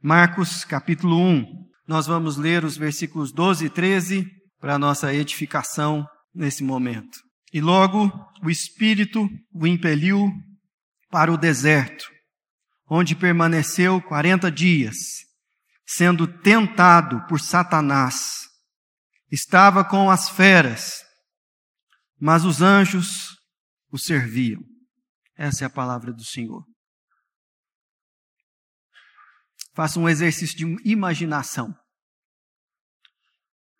Marcos capítulo 1. Nós vamos ler os versículos 12 e 13 para nossa edificação nesse momento. E logo o Espírito o impeliu para o deserto, onde permaneceu quarenta dias, sendo tentado por Satanás. Estava com as feras, mas os anjos o serviam. Essa é a palavra do Senhor. Faça um exercício de imaginação.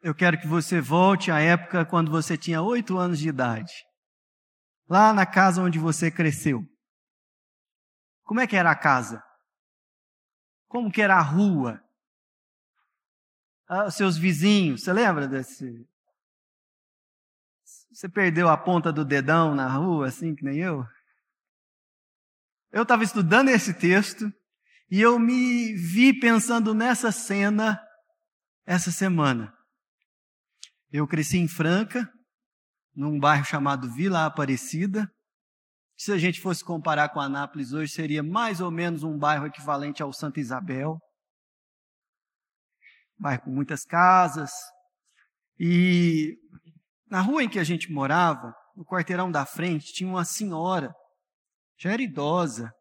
Eu quero que você volte à época quando você tinha oito anos de idade. Lá na casa onde você cresceu. Como é que era a casa? Como que era a rua? Ah, seus vizinhos, você lembra desse? Você perdeu a ponta do dedão na rua, assim que nem eu? Eu estava estudando esse texto e eu me vi pensando nessa cena essa semana. Eu cresci em Franca, num bairro chamado Vila Aparecida. Se a gente fosse comparar com Anápolis hoje, seria mais ou menos um bairro equivalente ao Santa Isabel. Bairro com muitas casas. E na rua em que a gente morava, no quarteirão da frente, tinha uma senhora, já era idosa,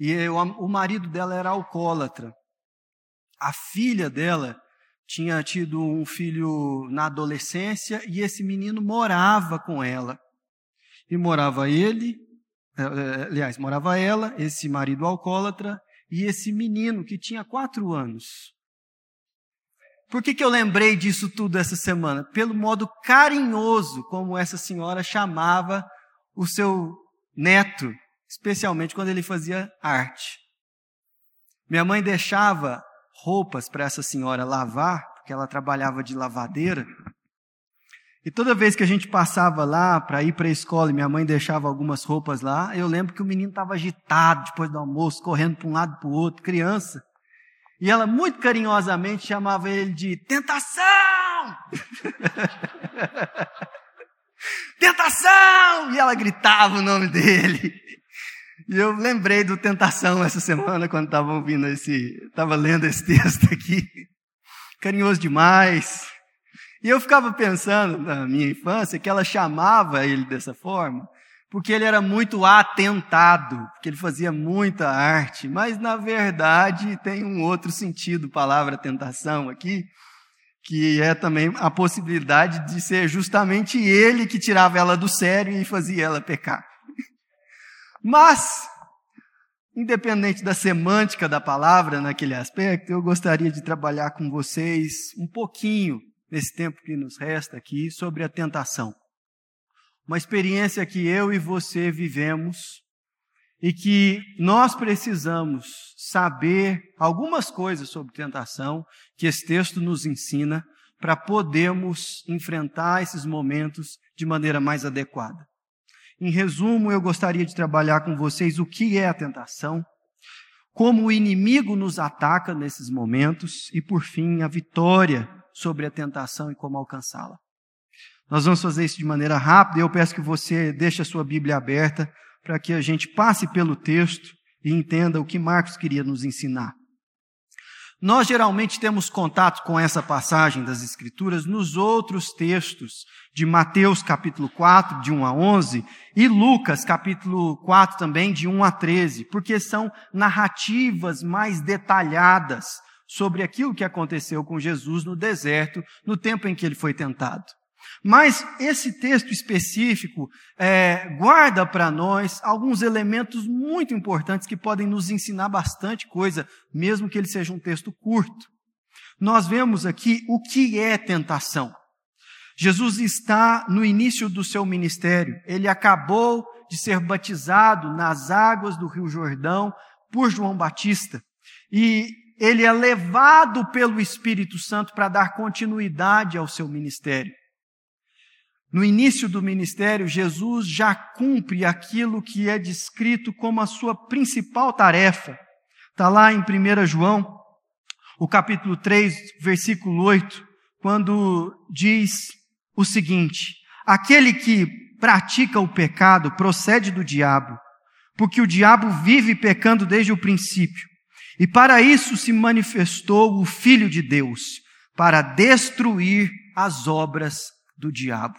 e eu, o marido dela era alcoólatra. A filha dela tinha tido um filho na adolescência e esse menino morava com ela. E morava ele, eh, eh, aliás, morava ela, esse marido alcoólatra e esse menino que tinha quatro anos. Por que, que eu lembrei disso tudo essa semana? Pelo modo carinhoso como essa senhora chamava o seu neto, especialmente quando ele fazia arte. Minha mãe deixava roupas para essa senhora lavar, porque ela trabalhava de lavadeira. E toda vez que a gente passava lá para ir para a escola e minha mãe deixava algumas roupas lá, eu lembro que o menino estava agitado depois do almoço, correndo para um lado para o outro, criança. E ela muito carinhosamente chamava ele de tentação! tentação! E ela gritava o nome dele. E eu lembrei do Tentação essa semana, quando estava ouvindo esse, estava lendo esse texto aqui. Carinhoso demais. E eu ficava pensando, na minha infância, que ela chamava ele dessa forma, porque ele era muito atentado, porque ele fazia muita arte. Mas, na verdade, tem um outro sentido, palavra tentação aqui, que é também a possibilidade de ser justamente ele que tirava ela do sério e fazia ela pecar. Mas, independente da semântica da palavra naquele aspecto, eu gostaria de trabalhar com vocês um pouquinho, nesse tempo que nos resta aqui, sobre a tentação. Uma experiência que eu e você vivemos e que nós precisamos saber algumas coisas sobre tentação que esse texto nos ensina para podermos enfrentar esses momentos de maneira mais adequada. Em resumo, eu gostaria de trabalhar com vocês o que é a tentação, como o inimigo nos ataca nesses momentos e, por fim, a vitória sobre a tentação e como alcançá-la. Nós vamos fazer isso de maneira rápida. Eu peço que você deixe a sua Bíblia aberta para que a gente passe pelo texto e entenda o que Marcos queria nos ensinar. Nós geralmente temos contato com essa passagem das Escrituras nos outros textos de Mateus capítulo 4, de 1 a 11, e Lucas capítulo 4 também, de 1 a 13, porque são narrativas mais detalhadas sobre aquilo que aconteceu com Jesus no deserto, no tempo em que ele foi tentado. Mas esse texto específico é, guarda para nós alguns elementos muito importantes que podem nos ensinar bastante coisa, mesmo que ele seja um texto curto. Nós vemos aqui o que é tentação. Jesus está no início do seu ministério. Ele acabou de ser batizado nas águas do Rio Jordão por João Batista. E ele é levado pelo Espírito Santo para dar continuidade ao seu ministério. No início do ministério, Jesus já cumpre aquilo que é descrito como a sua principal tarefa. Está lá em 1 João, o capítulo 3, versículo 8, quando diz o seguinte: Aquele que pratica o pecado procede do diabo, porque o diabo vive pecando desde o princípio. E para isso se manifestou o Filho de Deus, para destruir as obras do diabo.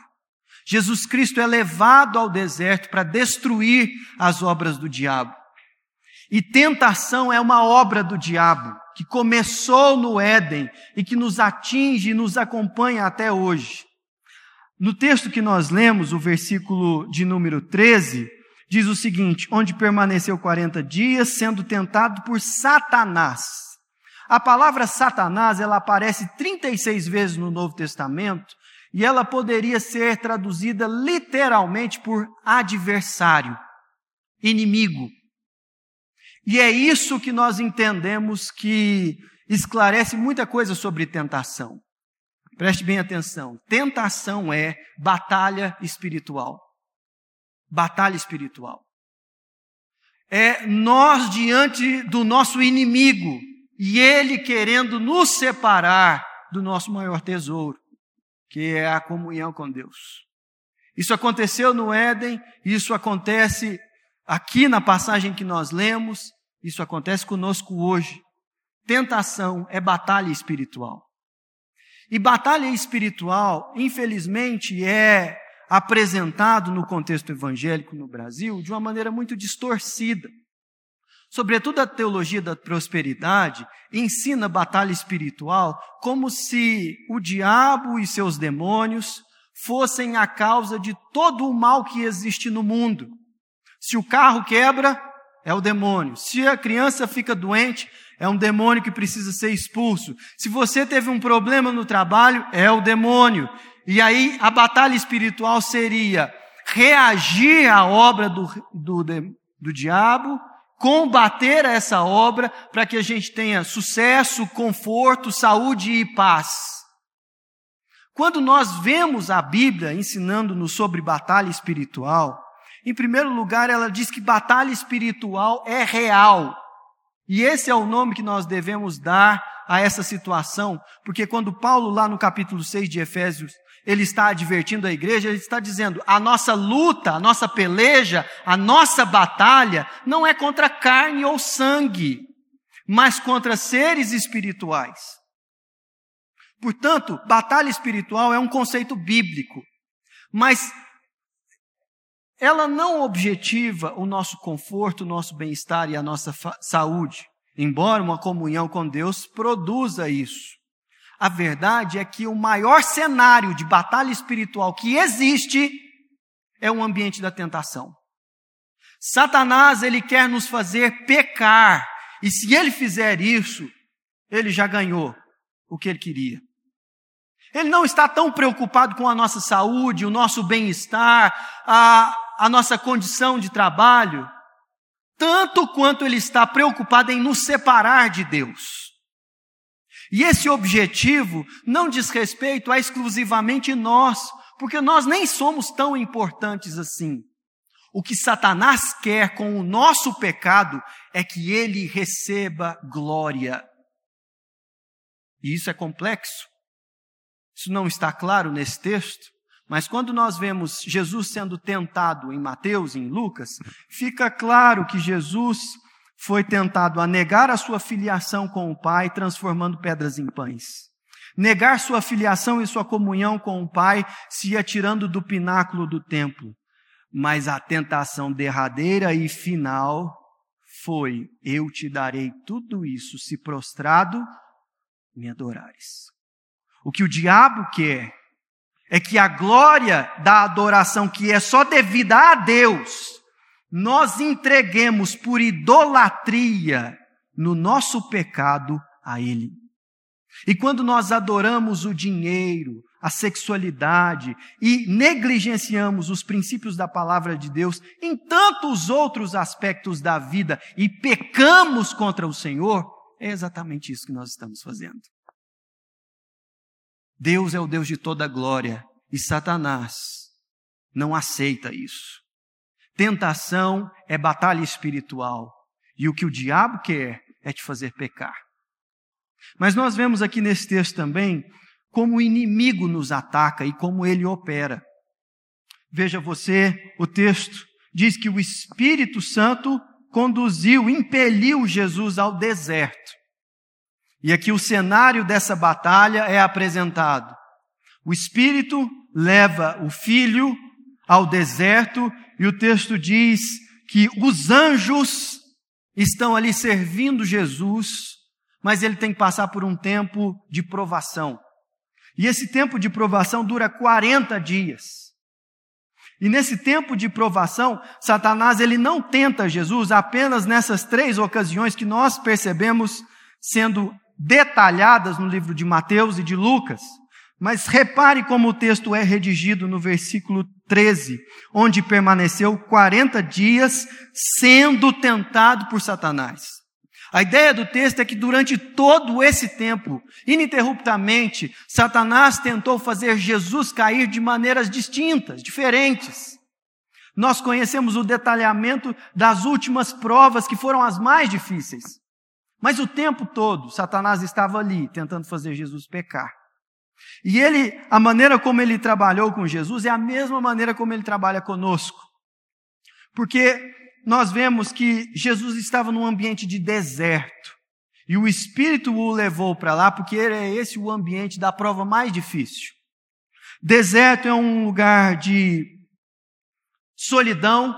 Jesus Cristo é levado ao deserto para destruir as obras do diabo. E tentação é uma obra do diabo, que começou no Éden e que nos atinge e nos acompanha até hoje. No texto que nós lemos, o versículo de número 13, diz o seguinte: onde permaneceu 40 dias, sendo tentado por Satanás. A palavra Satanás, ela aparece 36 vezes no Novo Testamento e ela poderia ser traduzida literalmente por adversário, inimigo. E é isso que nós entendemos que esclarece muita coisa sobre tentação. Preste bem atenção. Tentação é batalha espiritual. Batalha espiritual. É nós diante do nosso inimigo e ele querendo nos separar do nosso maior tesouro, que é a comunhão com Deus. Isso aconteceu no Éden, isso acontece aqui na passagem que nós lemos, isso acontece conosco hoje. Tentação é batalha espiritual. E batalha espiritual, infelizmente, é apresentado no contexto evangélico no Brasil de uma maneira muito distorcida. Sobretudo a teologia da prosperidade ensina batalha espiritual como se o diabo e seus demônios fossem a causa de todo o mal que existe no mundo. Se o carro quebra, é o demônio. Se a criança fica doente, é um demônio que precisa ser expulso. Se você teve um problema no trabalho, é o demônio. E aí a batalha espiritual seria reagir à obra do, do, do diabo, combater essa obra para que a gente tenha sucesso, conforto, saúde e paz. Quando nós vemos a Bíblia ensinando-nos sobre batalha espiritual, em primeiro lugar, ela diz que batalha espiritual é real. E esse é o nome que nós devemos dar a essa situação, porque quando Paulo, lá no capítulo 6 de Efésios, ele está advertindo a igreja, ele está dizendo: a nossa luta, a nossa peleja, a nossa batalha não é contra carne ou sangue, mas contra seres espirituais. Portanto, batalha espiritual é um conceito bíblico, mas ela não objetiva o nosso conforto, o nosso bem-estar e a nossa saúde, embora uma comunhão com Deus produza isso. A verdade é que o maior cenário de batalha espiritual que existe é o ambiente da tentação. Satanás, ele quer nos fazer pecar, e se ele fizer isso, ele já ganhou o que ele queria. Ele não está tão preocupado com a nossa saúde, o nosso bem-estar, a, a nossa condição de trabalho, tanto quanto ele está preocupado em nos separar de Deus. E esse objetivo não diz respeito a exclusivamente nós, porque nós nem somos tão importantes assim. O que Satanás quer com o nosso pecado é que ele receba glória. E isso é complexo. Isso não está claro nesse texto. Mas quando nós vemos Jesus sendo tentado em Mateus, em Lucas, fica claro que Jesus foi tentado a negar a sua filiação com o Pai, transformando pedras em pães. Negar sua filiação e sua comunhão com o Pai, se atirando do pináculo do templo. Mas a tentação derradeira e final foi: Eu te darei tudo isso se prostrado me adorares. O que o diabo quer é que a glória da adoração que é só devida a Deus, nós entreguemos por idolatria no nosso pecado a Ele. E quando nós adoramos o dinheiro, a sexualidade e negligenciamos os princípios da palavra de Deus em tantos outros aspectos da vida e pecamos contra o Senhor, é exatamente isso que nós estamos fazendo. Deus é o Deus de toda glória e Satanás não aceita isso. Tentação é batalha espiritual e o que o diabo quer é te fazer pecar. Mas nós vemos aqui nesse texto também como o inimigo nos ataca e como ele opera. Veja você, o texto diz que o Espírito Santo conduziu, impeliu Jesus ao deserto. E aqui o cenário dessa batalha é apresentado. O Espírito leva o Filho ao deserto e o texto diz que os anjos estão ali servindo Jesus, mas ele tem que passar por um tempo de provação. E esse tempo de provação dura 40 dias. E nesse tempo de provação, Satanás ele não tenta Jesus apenas nessas três ocasiões que nós percebemos sendo detalhadas no livro de Mateus e de Lucas. Mas repare como o texto é redigido no versículo 13, onde permaneceu 40 dias sendo tentado por Satanás. A ideia do texto é que durante todo esse tempo, ininterruptamente, Satanás tentou fazer Jesus cair de maneiras distintas, diferentes. Nós conhecemos o detalhamento das últimas provas que foram as mais difíceis. Mas o tempo todo, Satanás estava ali tentando fazer Jesus pecar. E ele, a maneira como ele trabalhou com Jesus é a mesma maneira como ele trabalha conosco. Porque nós vemos que Jesus estava num ambiente de deserto. E o Espírito o levou para lá, porque é esse o ambiente da prova mais difícil. Deserto é um lugar de solidão,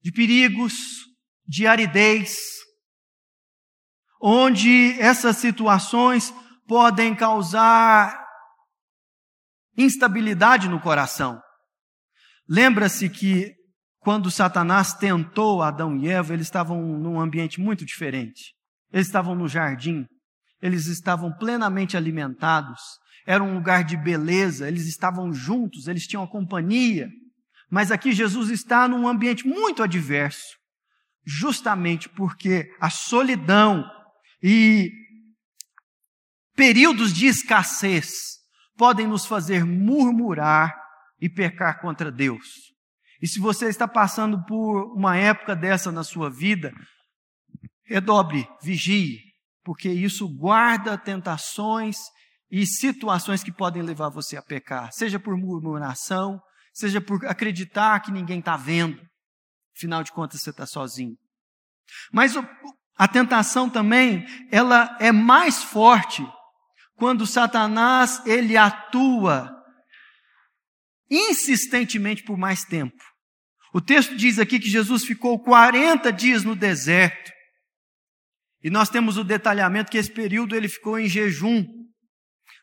de perigos, de aridez, onde essas situações podem causar instabilidade no coração. Lembra-se que quando Satanás tentou Adão e Eva, eles estavam num ambiente muito diferente. Eles estavam no jardim, eles estavam plenamente alimentados, era um lugar de beleza, eles estavam juntos, eles tinham a companhia. Mas aqui Jesus está num ambiente muito adverso, justamente porque a solidão e períodos de escassez podem nos fazer murmurar e pecar contra Deus. E se você está passando por uma época dessa na sua vida, redobre, vigie, porque isso guarda tentações e situações que podem levar você a pecar, seja por murmuração, seja por acreditar que ninguém está vendo. Afinal de contas, você está sozinho. Mas a tentação também, ela é mais forte quando Satanás ele atua insistentemente por mais tempo. O texto diz aqui que Jesus ficou 40 dias no deserto. E nós temos o detalhamento que esse período ele ficou em jejum.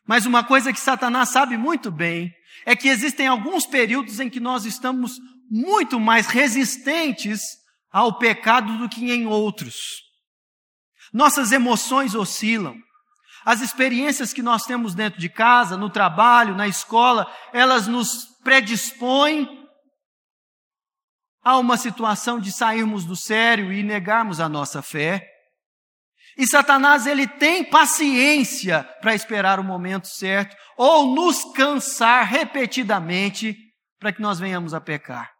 Mas uma coisa que Satanás sabe muito bem é que existem alguns períodos em que nós estamos muito mais resistentes ao pecado do que em outros. Nossas emoções oscilam. As experiências que nós temos dentro de casa, no trabalho, na escola, elas nos predispõem Há uma situação de sairmos do sério e negarmos a nossa fé. E Satanás ele tem paciência para esperar o momento certo ou nos cansar repetidamente para que nós venhamos a pecar.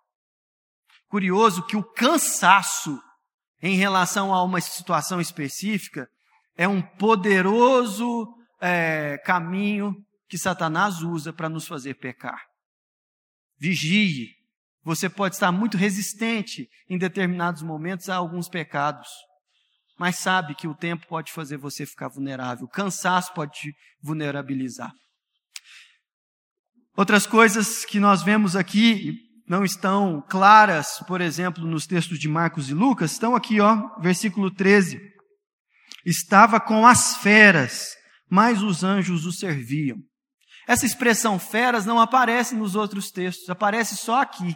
Curioso que o cansaço em relação a uma situação específica é um poderoso é, caminho que Satanás usa para nos fazer pecar. Vigie, você pode estar muito resistente em determinados momentos a alguns pecados, mas sabe que o tempo pode fazer você ficar vulnerável, o cansaço pode te vulnerabilizar. Outras coisas que nós vemos aqui não estão claras, por exemplo, nos textos de Marcos e Lucas, estão aqui, ó, versículo 13. Estava com as feras, mas os anjos o serviam. Essa expressão feras não aparece nos outros textos, aparece só aqui.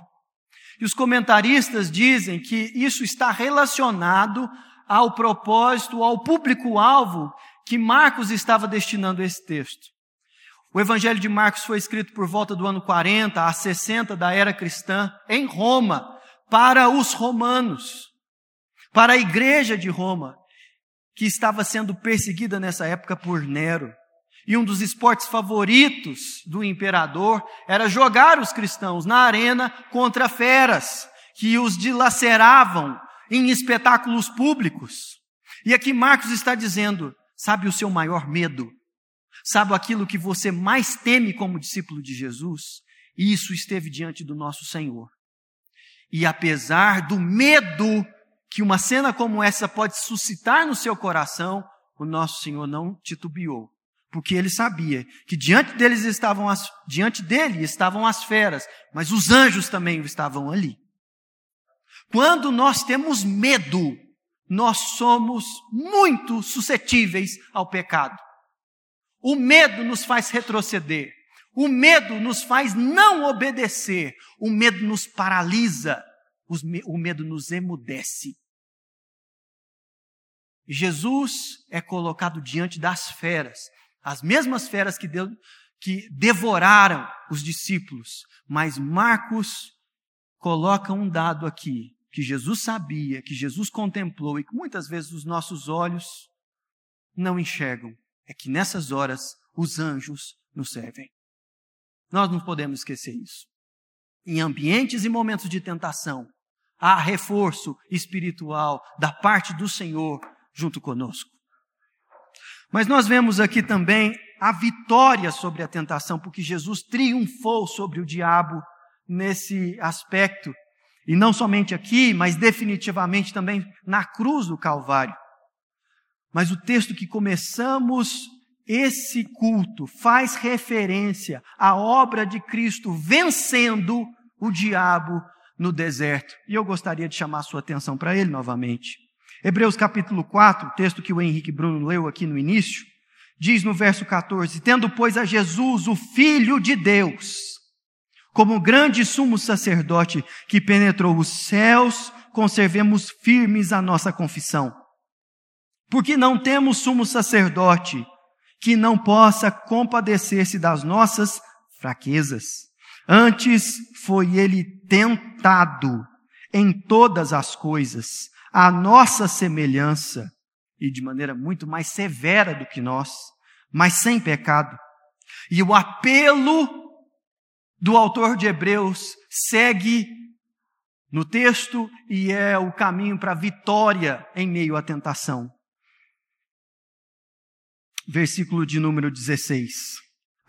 E os comentaristas dizem que isso está relacionado ao propósito, ao público-alvo que Marcos estava destinando esse texto. O Evangelho de Marcos foi escrito por volta do ano 40 a 60 da era cristã, em Roma, para os romanos, para a igreja de Roma, que estava sendo perseguida nessa época por Nero. E um dos esportes favoritos do imperador era jogar os cristãos na arena contra feras que os dilaceravam em espetáculos públicos. E aqui Marcos está dizendo: sabe o seu maior medo? Sabe aquilo que você mais teme como discípulo de Jesus? Isso esteve diante do nosso Senhor. E apesar do medo que uma cena como essa pode suscitar no seu coração, o nosso Senhor não titubeou, porque ele sabia que diante deles estavam as, diante dele estavam as feras, mas os anjos também estavam ali. Quando nós temos medo, nós somos muito suscetíveis ao pecado. O medo nos faz retroceder. O medo nos faz não obedecer. O medo nos paralisa. O medo nos emudece. Jesus é colocado diante das feras, as mesmas feras que, deu, que devoraram os discípulos. Mas Marcos coloca um dado aqui que Jesus sabia, que Jesus contemplou e que muitas vezes os nossos olhos não enxergam, é que nessas horas os anjos nos servem. Nós não podemos esquecer isso. Em ambientes e momentos de tentação, há reforço espiritual da parte do Senhor junto conosco. Mas nós vemos aqui também a vitória sobre a tentação, porque Jesus triunfou sobre o diabo nesse aspecto e não somente aqui, mas definitivamente também na cruz do Calvário. Mas o texto que começamos esse culto faz referência à obra de Cristo vencendo o diabo no deserto. E eu gostaria de chamar sua atenção para ele novamente. Hebreus capítulo 4, texto que o Henrique Bruno leu aqui no início, diz no verso 14: Tendo, pois, a Jesus, o Filho de Deus, como grande sumo sacerdote que penetrou os céus, conservemos firmes a nossa confissão. Porque não temos sumo sacerdote que não possa compadecer-se das nossas fraquezas. Antes foi ele tentado em todas as coisas, a nossa semelhança, e de maneira muito mais severa do que nós, mas sem pecado. E o apelo do autor de Hebreus segue no texto e é o caminho para a vitória em meio à tentação. Versículo de número 16.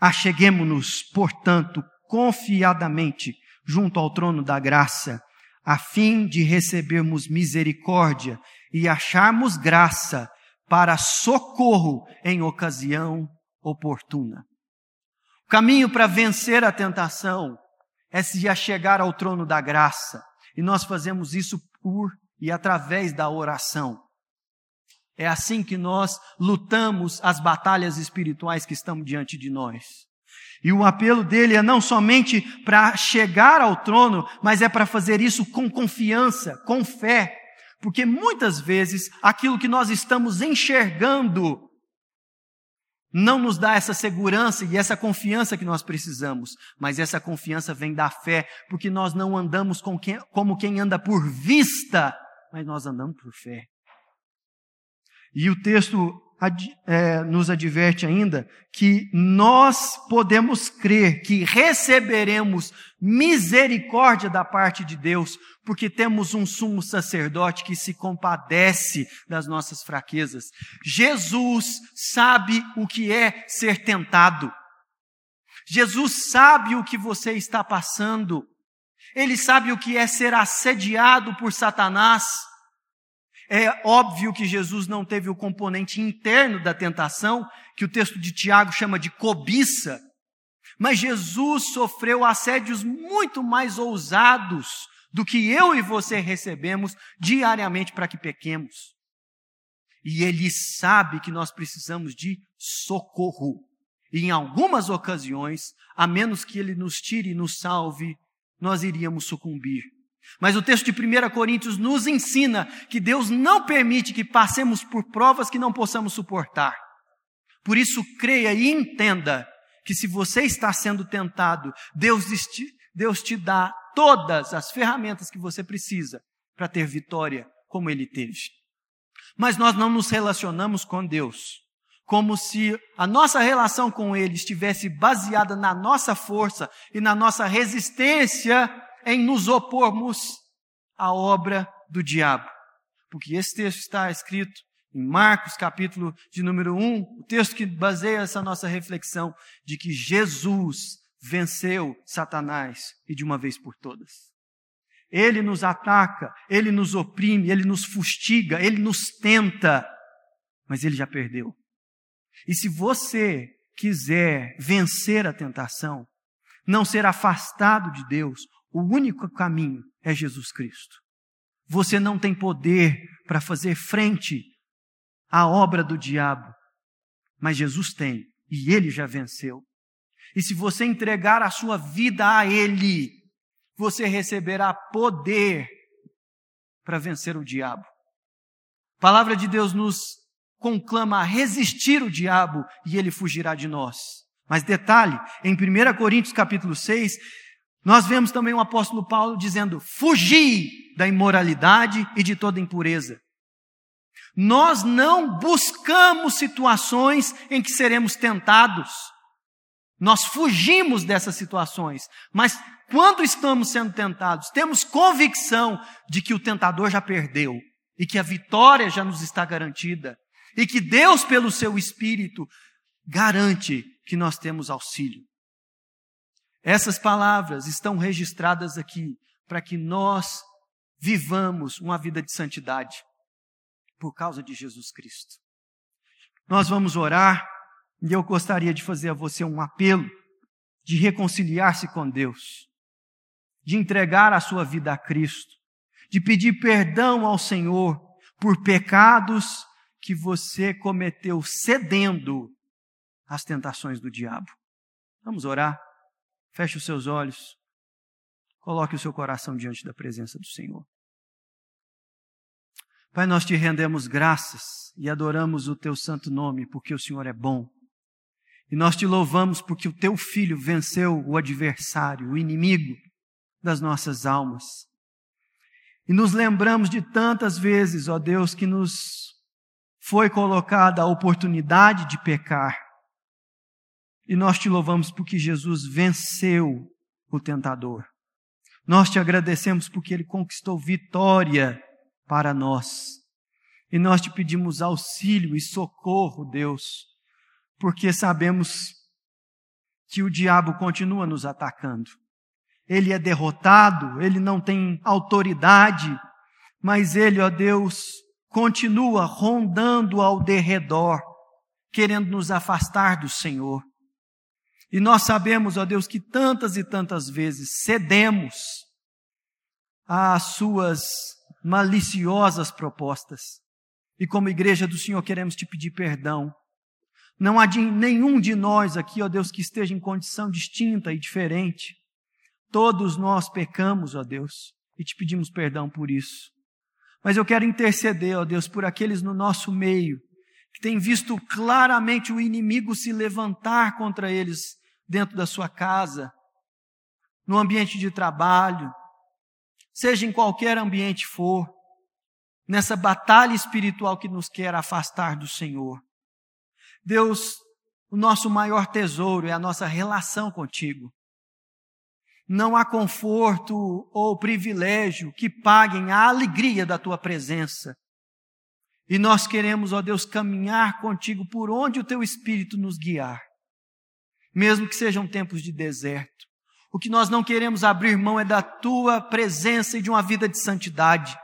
Acheguemo-nos, portanto, confiadamente junto ao trono da graça, a fim de recebermos misericórdia e acharmos graça para socorro em ocasião oportuna. O caminho para vencer a tentação é se chegar ao trono da graça. E nós fazemos isso por e através da oração. É assim que nós lutamos as batalhas espirituais que estão diante de nós. E o apelo dele é não somente para chegar ao trono, mas é para fazer isso com confiança, com fé. Porque muitas vezes aquilo que nós estamos enxergando não nos dá essa segurança e essa confiança que nós precisamos, mas essa confiança vem da fé, porque nós não andamos com quem, como quem anda por vista, mas nós andamos por fé. E o texto é, nos adverte ainda que nós podemos crer que receberemos misericórdia da parte de Deus, porque temos um sumo sacerdote que se compadece das nossas fraquezas. Jesus sabe o que é ser tentado. Jesus sabe o que você está passando. Ele sabe o que é ser assediado por Satanás. É óbvio que Jesus não teve o componente interno da tentação, que o texto de Tiago chama de cobiça, mas Jesus sofreu assédios muito mais ousados do que eu e você recebemos diariamente para que pequemos. E ele sabe que nós precisamos de socorro. E em algumas ocasiões, a menos que ele nos tire e nos salve, nós iríamos sucumbir. Mas o texto de 1 Coríntios nos ensina que Deus não permite que passemos por provas que não possamos suportar. Por isso, creia e entenda que se você está sendo tentado, Deus te, Deus te dá todas as ferramentas que você precisa para ter vitória como ele teve. Mas nós não nos relacionamos com Deus como se a nossa relação com Ele estivesse baseada na nossa força e na nossa resistência em nos opormos à obra do diabo. Porque esse texto está escrito em Marcos, capítulo de número 1, o texto que baseia essa nossa reflexão de que Jesus venceu Satanás e de uma vez por todas. Ele nos ataca, ele nos oprime, ele nos fustiga, ele nos tenta, mas ele já perdeu. E se você quiser vencer a tentação, não ser afastado de Deus, o único caminho é Jesus Cristo. Você não tem poder para fazer frente à obra do diabo, mas Jesus tem, e ele já venceu. E se você entregar a sua vida a ele, você receberá poder para vencer o diabo. A palavra de Deus nos conclama a resistir o diabo e ele fugirá de nós. Mas detalhe, em 1 Coríntios capítulo 6, nós vemos também o apóstolo Paulo dizendo: "Fugi da imoralidade e de toda impureza". Nós não buscamos situações em que seremos tentados. Nós fugimos dessas situações, mas quando estamos sendo tentados, temos convicção de que o tentador já perdeu e que a vitória já nos está garantida e que Deus, pelo seu Espírito, garante que nós temos auxílio. Essas palavras estão registradas aqui para que nós vivamos uma vida de santidade por causa de Jesus Cristo. Nós vamos orar e eu gostaria de fazer a você um apelo de reconciliar-se com Deus, de entregar a sua vida a Cristo, de pedir perdão ao Senhor por pecados que você cometeu cedendo às tentações do diabo. Vamos orar. Feche os seus olhos. Coloque o seu coração diante da presença do Senhor. Pai, nós te rendemos graças e adoramos o teu santo nome, porque o Senhor é bom. E nós te louvamos porque o teu filho venceu o adversário, o inimigo das nossas almas. E nos lembramos de tantas vezes, ó Deus, que nos foi colocada a oportunidade de pecar. E nós te louvamos porque Jesus venceu o tentador. Nós te agradecemos porque ele conquistou vitória para nós. E nós te pedimos auxílio e socorro, Deus, porque sabemos que o diabo continua nos atacando. Ele é derrotado, ele não tem autoridade, mas ele, ó Deus, continua rondando ao derredor, querendo nos afastar do Senhor. E nós sabemos, ó Deus, que tantas e tantas vezes cedemos às suas maliciosas propostas. E como igreja do Senhor queremos te pedir perdão não há de, nenhum de nós aqui, ó Deus, que esteja em condição distinta e diferente. Todos nós pecamos, ó Deus, e te pedimos perdão por isso. Mas eu quero interceder, ó Deus, por aqueles no nosso meio que têm visto claramente o inimigo se levantar contra eles dentro da sua casa, no ambiente de trabalho, seja em qualquer ambiente for, nessa batalha espiritual que nos quer afastar do Senhor. Deus, o nosso maior tesouro é a nossa relação contigo. Não há conforto ou privilégio que paguem a alegria da tua presença. E nós queremos, ó Deus, caminhar contigo por onde o teu espírito nos guiar, mesmo que sejam tempos de deserto. O que nós não queremos abrir mão é da tua presença e de uma vida de santidade.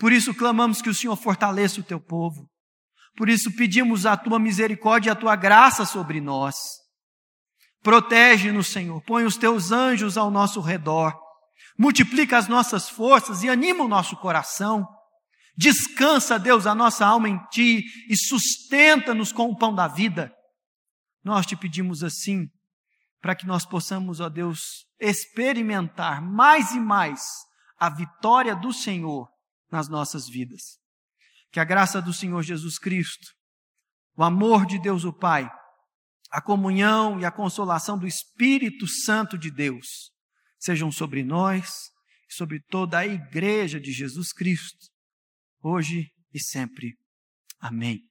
Por isso clamamos que o Senhor fortaleça o teu povo. Por isso pedimos a tua misericórdia e a tua graça sobre nós. Protege-nos, Senhor. Põe os teus anjos ao nosso redor. Multiplica as nossas forças e anima o nosso coração. Descansa, Deus, a nossa alma em ti e sustenta-nos com o pão da vida. Nós te pedimos assim, para que nós possamos, ó Deus, experimentar mais e mais a vitória do Senhor nas nossas vidas. Que a graça do Senhor Jesus Cristo, o amor de Deus o Pai, a comunhão e a consolação do Espírito Santo de Deus sejam sobre nós e sobre toda a igreja de Jesus Cristo, hoje e sempre. Amém.